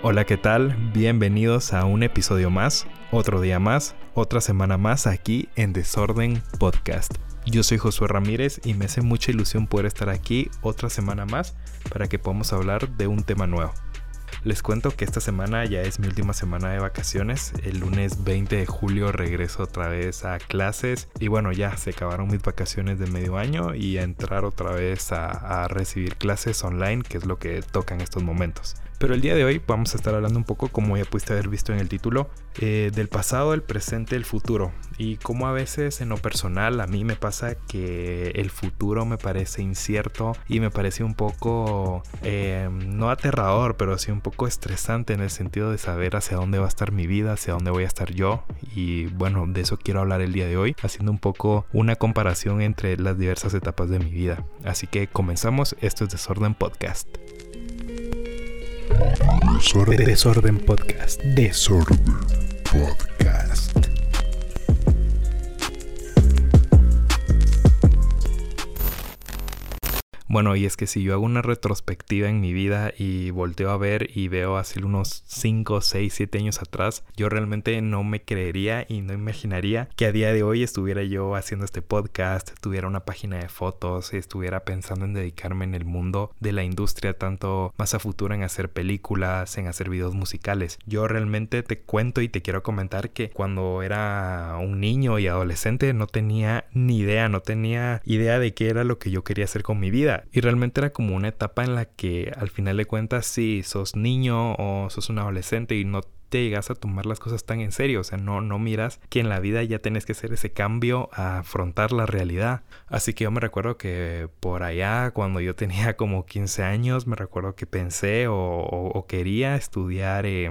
Hola, ¿qué tal? Bienvenidos a un episodio más, otro día más, otra semana más aquí en Desorden Podcast. Yo soy Josué Ramírez y me hace mucha ilusión poder estar aquí otra semana más para que podamos hablar de un tema nuevo. Les cuento que esta semana ya es mi última semana de vacaciones. El lunes 20 de julio regreso otra vez a clases. Y bueno, ya se acabaron mis vacaciones de medio año y a entrar otra vez a, a recibir clases online, que es lo que toca en estos momentos. Pero el día de hoy vamos a estar hablando un poco, como ya pudiste haber visto en el título, eh, del pasado, el presente, el futuro. Y como a veces en lo personal a mí me pasa que el futuro me parece incierto y me parece un poco, eh, no aterrador, pero sí un poco estresante en el sentido de saber hacia dónde va a estar mi vida, hacia dónde voy a estar yo. Y bueno, de eso quiero hablar el día de hoy, haciendo un poco una comparación entre las diversas etapas de mi vida. Así que comenzamos, esto es Desorden Podcast. Desorden, Desorden Podcast. Desorden Podcast. Bueno, y es que si yo hago una retrospectiva en mi vida y volteo a ver y veo hace unos 5, 6, 7 años atrás, yo realmente no me creería y no imaginaría que a día de hoy estuviera yo haciendo este podcast, tuviera una página de fotos, estuviera pensando en dedicarme en el mundo de la industria, tanto más a futuro en hacer películas, en hacer videos musicales. Yo realmente te cuento y te quiero comentar que cuando era un niño y adolescente no tenía ni idea, no tenía idea de qué era lo que yo quería hacer con mi vida. Y realmente era como una etapa en la que al final de cuentas si sos niño o sos un adolescente y no te llegas a tomar las cosas tan en serio, o sea, no, no miras que en la vida ya tenés que hacer ese cambio a afrontar la realidad. Así que yo me recuerdo que por allá, cuando yo tenía como 15 años, me recuerdo que pensé o, quería estudiar... Eh,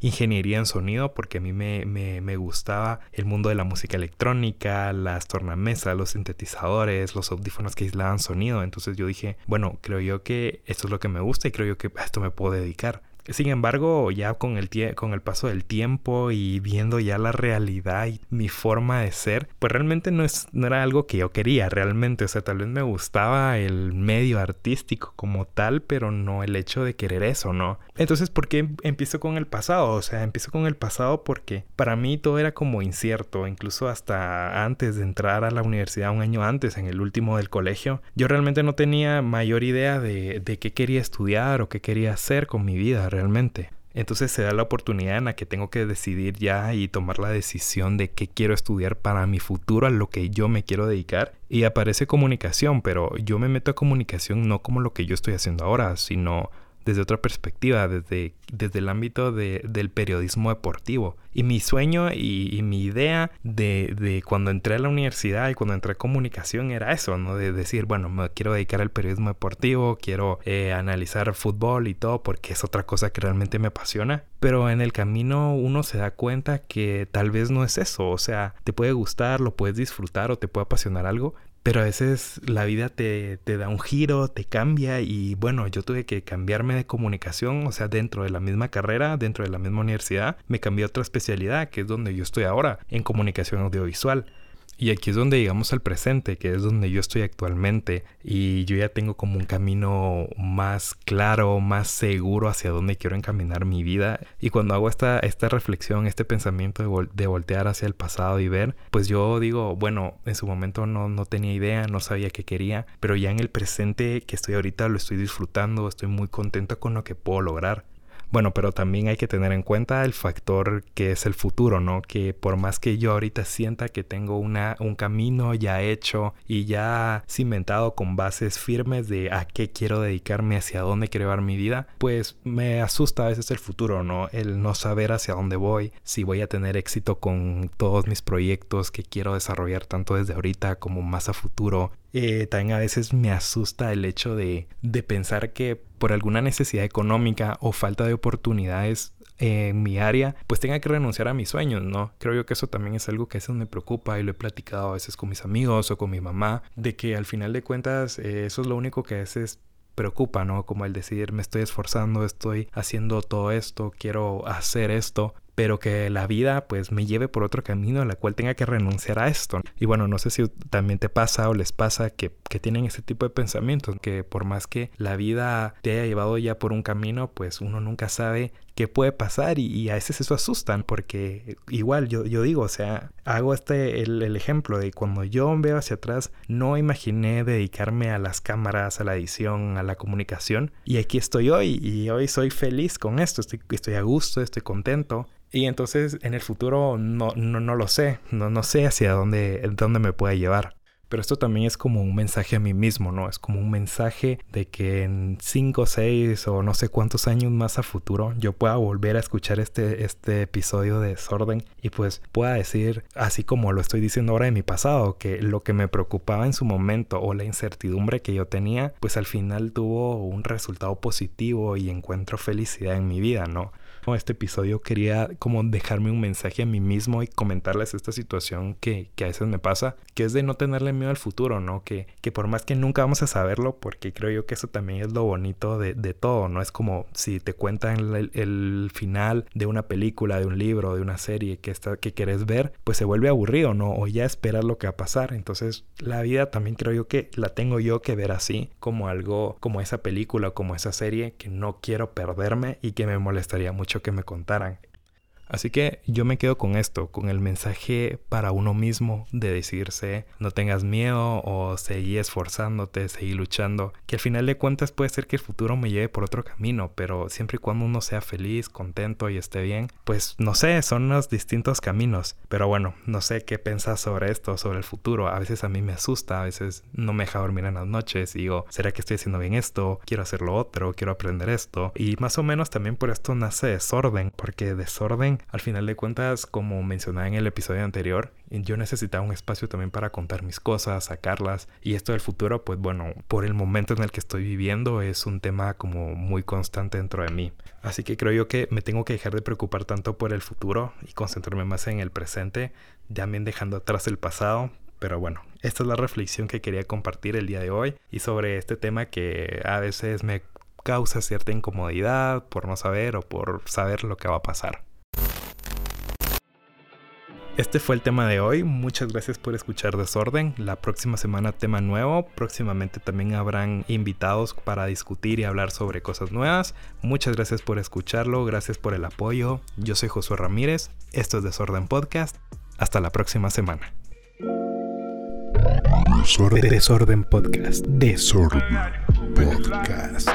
ingeniería en sonido porque a mí me, me, me, gustaba el mundo de la música electrónica, las tornamesas, los sintetizadores, los audífonos que aislaban sonido. Entonces yo dije, bueno, creo yo que esto es lo que me gusta y creo yo que a esto me puedo dedicar. Sin embargo, ya con el, con el paso del tiempo y viendo ya la realidad y mi forma de ser, pues realmente no, es, no era algo que yo quería realmente. O sea, tal vez me gustaba el medio artístico como tal, pero no el hecho de querer eso, ¿no? Entonces, ¿por qué empiezo con el pasado? O sea, empiezo con el pasado porque para mí todo era como incierto, incluso hasta antes de entrar a la universidad, un año antes, en el último del colegio, yo realmente no tenía mayor idea de, de qué quería estudiar o qué quería hacer con mi vida realmente. Entonces se da la oportunidad en la que tengo que decidir ya y tomar la decisión de qué quiero estudiar para mi futuro, a lo que yo me quiero dedicar. Y aparece comunicación, pero yo me meto a comunicación no como lo que yo estoy haciendo ahora, sino desde otra perspectiva, desde, desde el ámbito de, del periodismo deportivo. Y mi sueño y, y mi idea de, de, cuando entré a la universidad y cuando entré a comunicación era eso, ¿no? De decir, bueno, me quiero dedicar al periodismo deportivo, quiero eh, analizar fútbol y todo, porque es otra cosa que realmente me apasiona. Pero en el camino uno se da cuenta que tal vez no es eso, o sea, te puede gustar, lo puedes disfrutar o te puede apasionar algo, pero a veces la vida te, te, da un giro, te cambia y bueno, yo tuve que cambiarme de comunicación, o sea, dentro de la misma carrera, dentro de la misma universidad, me cambié a otra especialidad, que es donde yo estoy ahora, en comunicación audiovisual. Y aquí es donde llegamos al presente, que es donde yo estoy actualmente. Y yo ya tengo como un camino más claro, más seguro hacia dónde quiero encaminar mi vida. Y cuando hago esta, esta reflexión, este pensamiento de, vol de voltear hacia el pasado y ver, pues yo digo, bueno, en su momento no, no tenía idea, no sabía qué quería, pero ya en el presente que estoy ahorita lo estoy disfrutando, estoy muy contento con lo que puedo lograr. Bueno, pero también hay que tener en cuenta el factor que es el futuro, ¿no? Que por más que yo ahorita sienta que tengo una, un camino ya hecho y ya cimentado con bases firmes de a qué quiero dedicarme, hacia dónde quiero llevar mi vida, pues me asusta a veces el futuro, ¿no? El no saber hacia dónde voy, si voy a tener éxito con todos mis proyectos que quiero desarrollar tanto desde ahorita como más a futuro. Eh, también a veces me asusta el hecho de, de pensar que por alguna necesidad económica o falta de oportunidades en mi área, pues tenga que renunciar a mis sueños, ¿no? Creo yo que eso también es algo que a veces me preocupa y lo he platicado a veces con mis amigos o con mi mamá, de que al final de cuentas eh, eso es lo único que a veces preocupa, ¿no? Como el decir, me estoy esforzando, estoy haciendo todo esto, quiero hacer esto, pero que la vida pues me lleve por otro camino en la cual tenga que renunciar a esto. Y bueno, no sé si también te pasa o les pasa que, que tienen ese tipo de pensamientos, que por más que la vida te haya llevado ya por un camino, pues uno nunca sabe qué puede pasar y, a veces eso asustan porque igual yo, yo digo, o sea, hago este el, el, ejemplo de cuando yo veo hacia atrás no imaginé dedicarme a las cámaras, a la edición, a la comunicación y aquí estoy hoy y hoy soy feliz con esto, estoy, estoy a gusto, estoy contento y entonces en el futuro no, no, no lo sé, no, no sé hacia dónde, dónde me puede llevar. Pero esto también es como un mensaje a mí mismo, ¿no? Es como un mensaje de que en 5, 6 o no sé cuántos años más a futuro yo pueda volver a escuchar este, este episodio de Desorden y pues pueda decir, así como lo estoy diciendo ahora de mi pasado, que lo que me preocupaba en su momento o la incertidumbre que yo tenía, pues al final tuvo un resultado positivo y encuentro felicidad en mi vida, ¿no? Este episodio quería como dejarme un mensaje a mí mismo y comentarles esta situación que, que a veces me pasa, que es de no tenerle miedo al futuro, ¿no? Que, que por más que nunca vamos a saberlo, porque creo yo que eso también es lo bonito de, de todo, ¿no? Es como si te cuentan el, el, final de una película, de un libro, de una serie que, está, que querés ver, pues se vuelve aburrido, ¿no? O ya esperar lo que va a pasar. Entonces la vida también creo yo que la tengo yo que ver así, como algo, como esa película, como esa serie que no quiero perderme y que me molestaría mucho que me contaran. Así que yo me quedo con esto, con el mensaje para uno mismo de decirse no tengas miedo o seguí esforzándote, seguí luchando, que al final de cuentas puede ser que el futuro me lleve por otro camino, pero siempre y cuando uno sea feliz, contento y esté bien, pues no sé, son los distintos caminos. Pero bueno, no sé qué pensás sobre esto, sobre el futuro. A veces a mí me asusta, a veces no me deja dormir en las noches y digo, ¿será que estoy haciendo bien esto? Quiero hacer lo otro, quiero aprender esto. Y más o menos también por esto nace desorden, porque desorden al final de cuentas, como mencionaba en el episodio anterior, yo necesitaba un espacio también para contar mis cosas, sacarlas. Y esto del futuro, pues bueno, por el momento en el que estoy viviendo es un tema como muy constante dentro de mí. Así que creo yo que me tengo que dejar de preocupar tanto por el futuro y concentrarme más en el presente, también dejando atrás el pasado. Pero bueno, esta es la reflexión que quería compartir el día de hoy y sobre este tema que a veces me causa cierta incomodidad por no saber o por saber lo que va a pasar. Este fue el tema de hoy. Muchas gracias por escuchar Desorden. La próxima semana tema nuevo. Próximamente también habrán invitados para discutir y hablar sobre cosas nuevas. Muchas gracias por escucharlo. Gracias por el apoyo. Yo soy Josué Ramírez. Esto es Desorden Podcast. Hasta la próxima semana. Desorden, Desorden Podcast. Desorden Podcast.